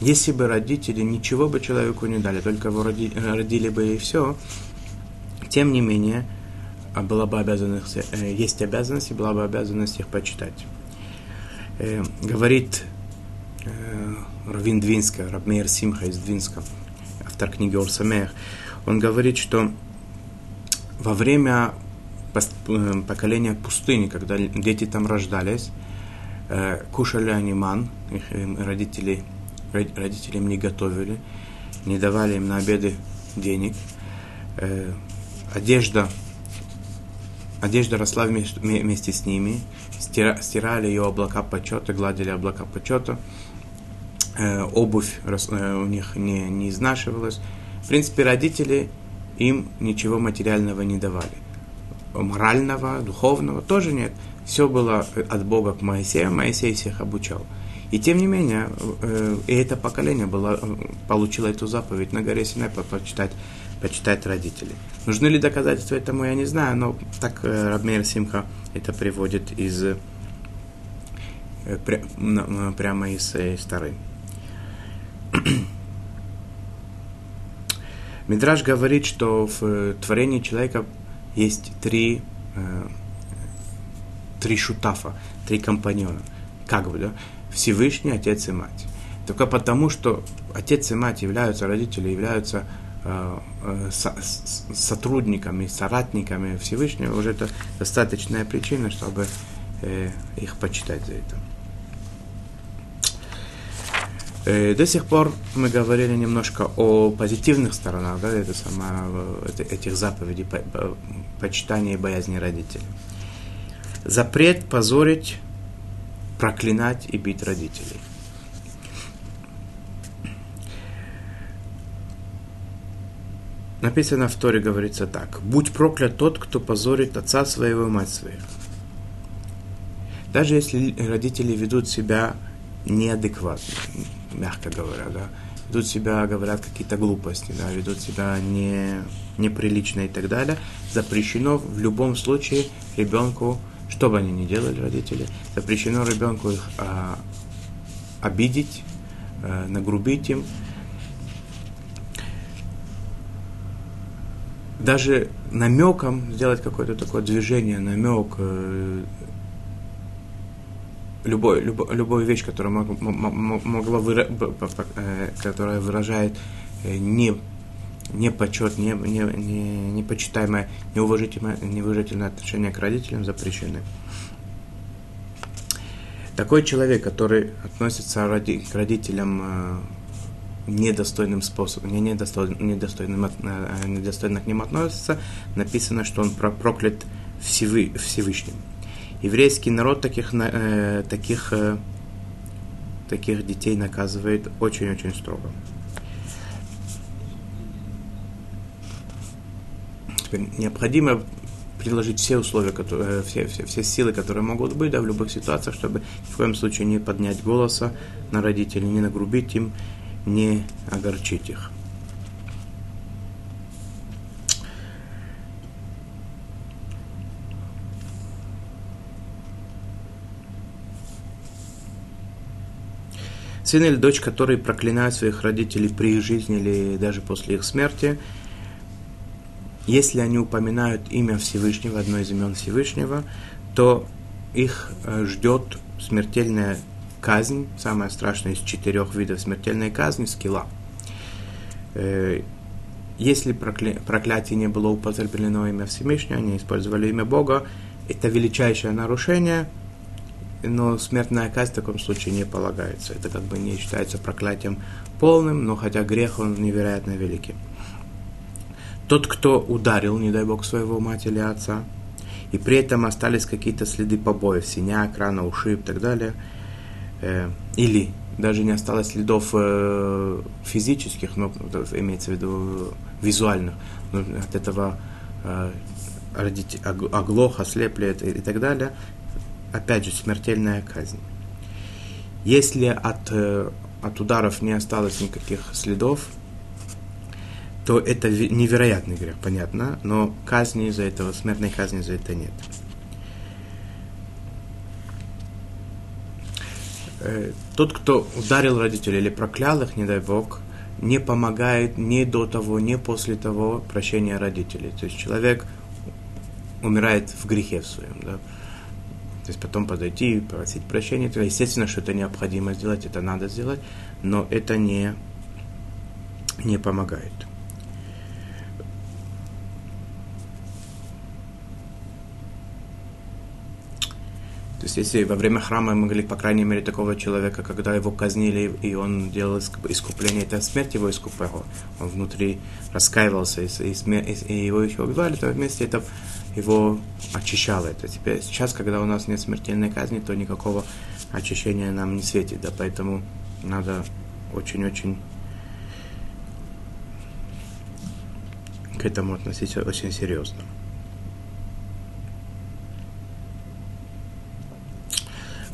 Speaker 1: если бы родители ничего бы человеку не дали, только его роди, родили бы и все, тем не менее, а была бы обязанность, есть обязанность, и была бы обязанность их почитать. Говорит Равин Двинска, Рабмейр Симха из Двинска, автор книги Орсамех, он говорит, что во время э, поколения пустыни, когда дети там рождались, э, кушали они ман, их родители, им не готовили, не давали им на обеды денег, э, одежда, одежда росла вместе с ними, стирали ее облака почета, гладили облака почета, Э, обувь э, у них не, не изнашивалась. В принципе, родители им ничего материального не давали. Морального, духовного тоже нет. Все было от Бога к Моисею, Моисей всех обучал. И тем не менее, э, и это поколение было, получило эту заповедь на горе Синай почитать, почитать родителей. Нужны ли доказательства этому, я не знаю, но так Рабмейр Симха это приводит из прямо из, из Старой. Мидраж говорит, что в э, творении человека есть три, э, три шутафа, три компаньона. Как бы, да? Всевышний, Отец и Мать. Только потому, что Отец и Мать являются, родители являются э, э, со, сотрудниками, соратниками Всевышнего, уже это достаточная причина, чтобы э, их почитать за это. Э, до сих пор мы говорили немножко о позитивных сторонах да, это сама, этих заповедей почитания и боязни родителей. Запрет позорить, проклинать и бить родителей. Написано в Торе, говорится так. «Будь проклят тот, кто позорит отца своего и мать свою». Даже если родители ведут себя неадекватно, мягко говоря, да, ведут себя, говорят какие-то глупости, да, ведут себя не, неприлично и так далее, запрещено в любом случае ребенку, что бы они ни делали, родители, запрещено ребенку их а, обидеть, а, нагрубить им, даже намеком сделать какое-то такое движение, намек, э, любой, любой, любую вещь, которая мог, могла выра, э, которая выражает э, не не почет, не, не, не, непочитаемое, неуважительное, неуважительное отношение к родителям запрещены. Такой человек, который относится к родителям э, недостойным способом, не недостойным, недостойным, недостойно к ним относится, написано, что он проклят Всевышним еврейский народ таких, э, таких, э, таких детей наказывает очень-очень строго. Теперь необходимо приложить все условия, которые, э, все, все, все силы, которые могут быть да, в любых ситуациях, чтобы ни в коем случае не поднять голоса на родителей, не нагрубить им, не огорчить их. Сын или дочь, которые проклинают своих родителей при их жизни или даже после их смерти, если они упоминают имя Всевышнего, одно из имен Всевышнего, то их э, ждет смертельная казнь, самая страшная из четырех видов смертельной казни, скилла. Э, если прокля... проклятие не было употреблено имя Всевышнего, они использовали имя Бога, это величайшее нарушение – но смертная казнь в таком случае не полагается. Это как бы не считается проклятием полным, но хотя грех он невероятно великий. Тот, кто ударил, не дай бог, своего мать или отца, и при этом остались какие-то следы побоев, синяк, рана, ушиб и так далее, э, или даже не осталось следов э, физических, но имеется в виду визуальных, но от этого э, родитель оглох, ослепли и так далее, опять же, смертельная казнь. Если от, от ударов не осталось никаких следов, то это невероятный грех, понятно, но казни из-за этого, смертной казни за это нет. Э, тот, кто ударил родителей или проклял их, не дай Бог, не помогает ни до того, ни после того прощения родителей. То есть человек умирает в грехе в своем. Да? То есть потом подойти и просить прощения. Естественно, что это необходимо сделать, это надо сделать, но это не, не помогает. То есть, если во время храма мы могли, по крайней мере, такого человека, когда его казнили, и он делал искупление, это смерть его искупала, он внутри раскаивался, и, и, и его еще убивали, то вместе это его очищало это. Теперь сейчас, когда у нас нет смертельной казни, то никакого очищения нам не светит, да, поэтому надо очень-очень к этому относиться очень серьезно.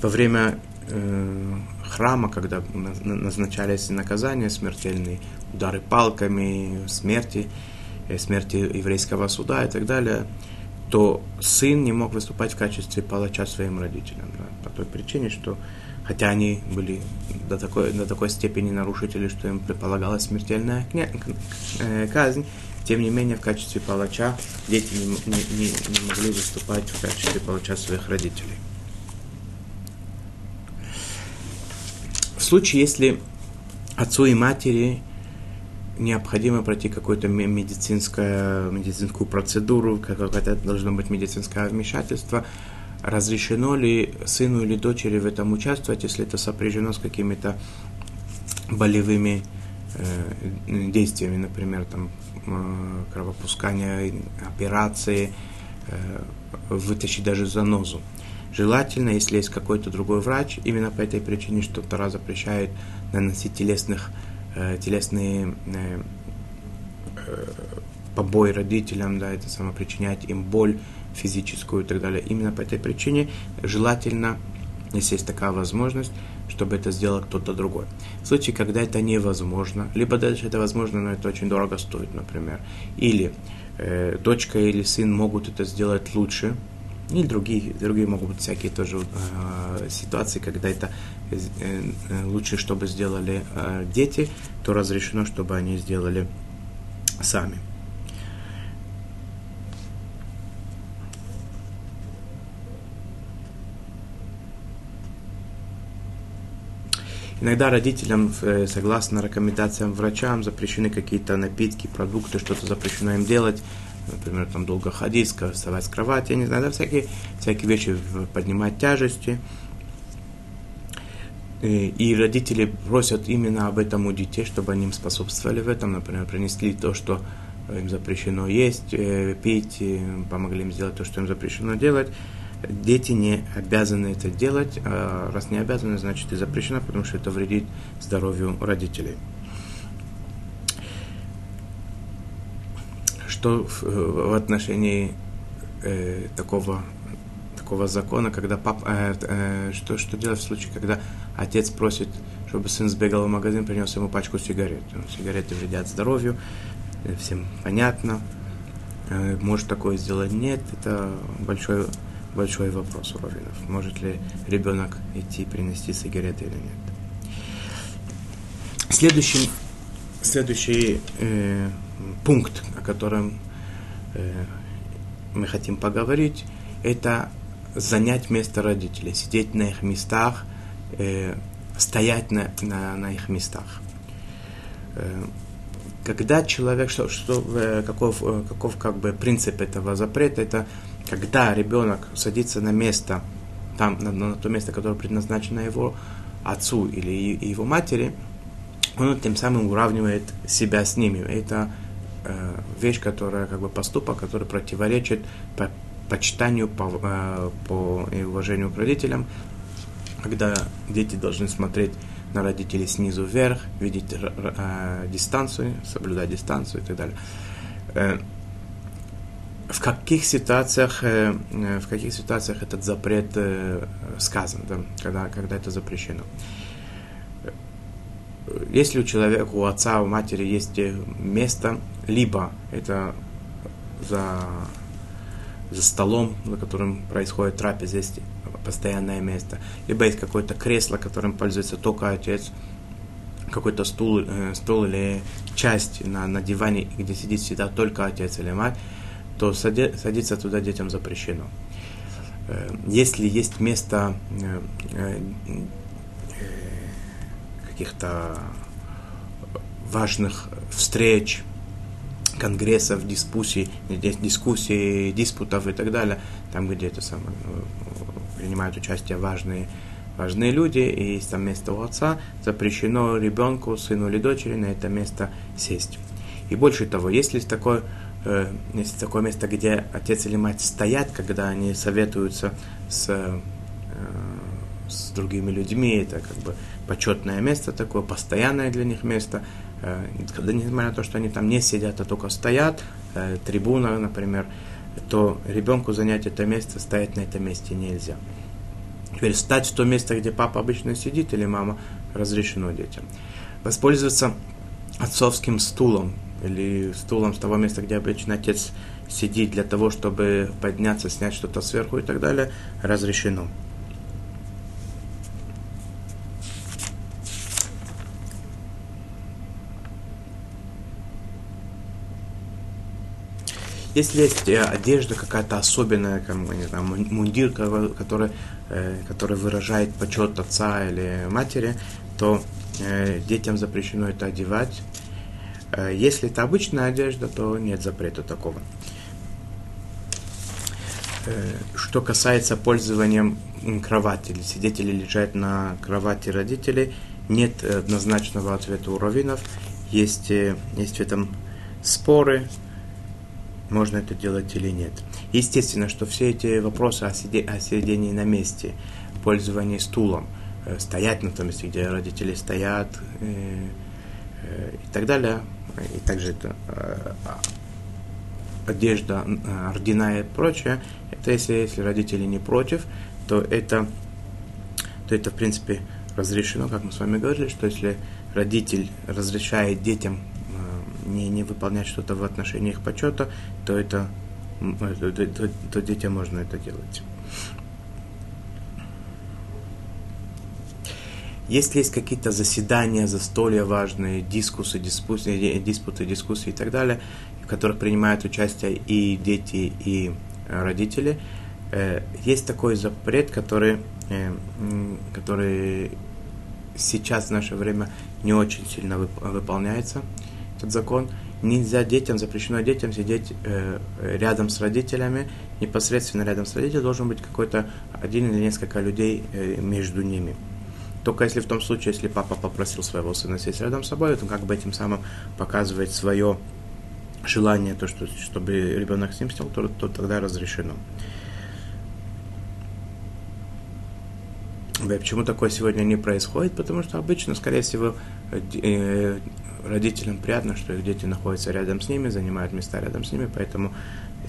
Speaker 1: Во время э, храма, когда назначались наказания смертельные, удары палками, смерти, э, смерти еврейского суда и так далее, то сын не мог выступать в качестве палача своим родителям. Да, по той причине, что хотя они были до такой, до такой степени нарушители, что им предполагалась смертельная э, казнь, тем не менее в качестве палача дети не, не, не, не могли выступать в качестве палача своих родителей. В случае, если отцу и матери необходимо пройти какую-то медицинскую, медицинскую процедуру, какое-то должно быть медицинское вмешательство, разрешено ли сыну или дочери в этом участвовать, если это сопряжено с какими-то болевыми э, действиями, например, там э, кровопускание, операции, э, вытащить даже занозу. Желательно, если есть какой-то другой врач, именно по этой причине, что Тора запрещает наносить телесных, э, телесные э, э, побои родителям, да, это само причинять им боль физическую и так далее. Именно по этой причине желательно, если есть такая возможность, чтобы это сделал кто-то другой. В случае, когда это невозможно, либо даже это возможно, но это очень дорого стоит, например, или э, дочка или сын могут это сделать лучше, или другие, другие могут быть всякие тоже э, ситуации, когда это э, э, лучше, чтобы сделали э, дети, то разрешено, чтобы они сделали сами. Иногда родителям, э, согласно рекомендациям врачам, запрещены какие-то напитки, продукты, что-то запрещено им делать. Например, там долго ходить, вставать с кровати, я не знаю, да, всякие, всякие вещи, поднимать тяжести. И, э, родители просят именно об этом у детей, чтобы они им способствовали в этом, например, принесли то, что им запрещено есть, э, пить, помогли им сделать то, что им запрещено делать дети не обязаны это делать. А раз не обязаны, значит и запрещено, потому что это вредит здоровью родителей. Что в, в отношении э, такого, такого закона, когда пап, э, э, что, что делать в случае, когда отец просит, чтобы сын сбегал в магазин, принес ему пачку сигарет. Сигареты вредят здоровью, э, всем понятно. Э, может такое сделать? Нет, это большой большой вопрос у раввинов. Может ли ребенок идти принести сигареты или нет. Следующий, следующий э, пункт, о котором э, мы хотим поговорить, это занять место родителей, сидеть на их местах, э, стоять на, на, на их местах. Э, когда человек, что, что, э, каков, каков как бы принцип этого запрета, это когда ребенок садится на место, там, на, на то место, которое предназначено его отцу или его матери, он тем самым уравнивает себя с ними. Это вещь, которая, как бы поступок, который противоречит по почитанию, по, э, по и уважению к родителям, когда дети должны смотреть на родителей снизу вверх, видеть э, дистанцию, соблюдать дистанцию и так далее. Э, в каких ситуациях, э, э, в каких ситуациях этот запрет э, сказан, да, когда, когда это запрещено. Если у человека, у отца, у матери есть место, либо это за, за столом, за которым происходит трапеза, есть постоянное место, либо есть какое-то кресло, которым пользуется только отец, какой-то стул, стул или часть на, на диване, где сидит всегда только отец или мать, то садиться туда детям запрещено. Э, если есть место э, э, каких-то важных встреч, конгрессов, дискуссий, дискуссий, диспутов и так далее, там, где это самое, принимают участие важные, важные люди, и есть там место у отца, запрещено ребенку, сыну или дочери на это место сесть. И больше того, если есть такой э, есть такое место, где отец или мать стоят, когда они советуются с, э, с другими людьми, это как бы почетное место такое, постоянное для них место, э, когда, несмотря на то, что они там не сидят, а только стоят, э, трибуна, например, то ребенку занять это место, стоять на этом месте нельзя. Теперь встать в то место, где папа обычно сидит или мама, разрешено детям. Воспользоваться отцовским стулом, или стулом с того места, где обычно отец сидит для того, чтобы подняться, снять что-то сверху и так далее, разрешено. Если есть э, одежда какая-то особенная, как, не знаю, мундир, который, э, который выражает почет отца или матери, то э, детям запрещено это одевать. Если это обычная одежда, то нет запрета такого. Что касается пользования кровати, или сидеть лежать на кровати родителей, нет однозначного ответа у раввинов, есть, есть в этом споры, можно это делать или нет. Естественно, что все эти вопросы о, сиде, о сидении на месте, пользовании стулом, стоять на том месте, где родители стоят э, э, и так далее, и также это э, одежда, ордена и прочее, это если, если родители не против, то это, то это в принципе разрешено, как мы с вами говорили, что если родитель разрешает детям не, не выполнять что-то в отношении их почета, то это то, то, то детям можно это делать. Если есть какие-то заседания, застолья важные, дискусы, диспуты, диспуты, дискуссии и так далее, в которых принимают участие и дети, и родители, э, есть такой запрет, который, э, который сейчас в наше время не очень сильно выполняется, этот закон. Нельзя детям, запрещено детям сидеть э, рядом с родителями, непосредственно рядом с родителями должен быть какой-то один или несколько людей между ними. Только если в том случае, если папа попросил своего сына сесть рядом с собой, то как бы этим самым показывает свое желание, то, что, чтобы ребенок с ним сел, то, то тогда разрешено. Почему такое сегодня не происходит? Потому что обычно, скорее всего, э, родителям приятно, что их дети находятся рядом с ними, занимают места рядом с ними, поэтому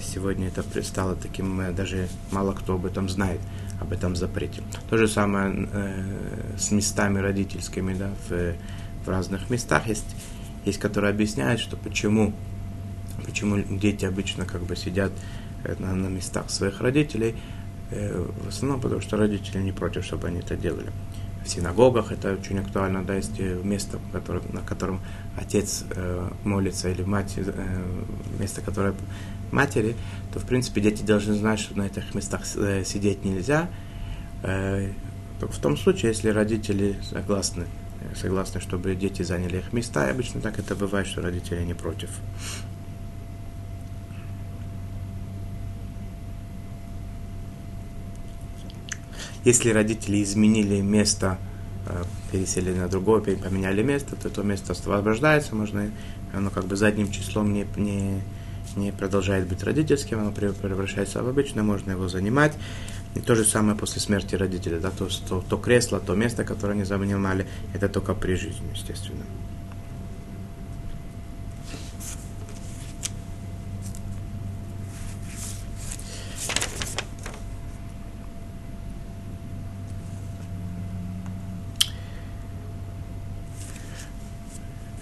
Speaker 1: сегодня это стало таким, э, даже мало кто об этом знает об этом запрете. То же самое э, с местами родительскими, да, в, в разных местах есть, есть, которые объясняют, что почему, почему дети обычно как бы сидят э, на, на местах своих родителей, э, в основном потому, что родители не против, чтобы они это делали. В синагогах это очень актуально, да, есть э, место, которое, на котором отец э, молится, или мать, э, место, которое матери, то, в принципе, дети должны знать, что на этих местах э, сидеть нельзя. Э, только в том случае, если родители согласны, э, согласны, чтобы дети заняли их места, и обычно так это бывает, что родители не против. Если родители изменили место, пересели на другое, поменяли место, то то место освобождается, можно оно как бы задним числом не, не, не продолжает быть родительским, оно превращается в обычное, можно его занимать. И то же самое после смерти родителей, да, то, то, то кресло, то место, которое они занимали, это только при жизни, естественно.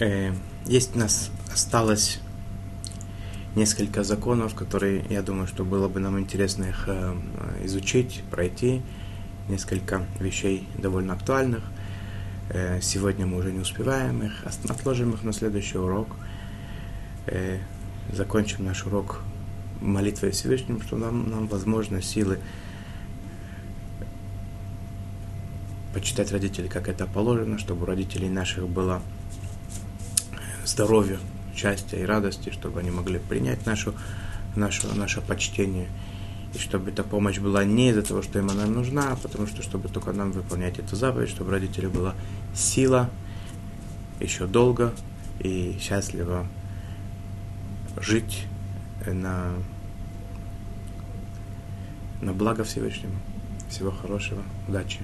Speaker 1: Э, есть у нас осталось несколько законов, которые, я думаю, что было бы нам интересно их э, изучить, пройти. Несколько вещей довольно актуальных. Э, сегодня мы уже не успеваем их, отложим их на следующий урок. Э, закончим наш урок молитвой Всевышним, что нам, нам возможно силы почитать родителей, как это положено, чтобы у родителей наших было здоровье, счастья и радости, чтобы они могли принять нашу, нашу, наше почтение. И чтобы эта помощь была не из-за того, что им она нужна, а потому что, чтобы только нам выполнять эту заповедь, чтобы родители была сила еще долго и счастливо жить на, на благо Всевышнему. Всего хорошего, удачи.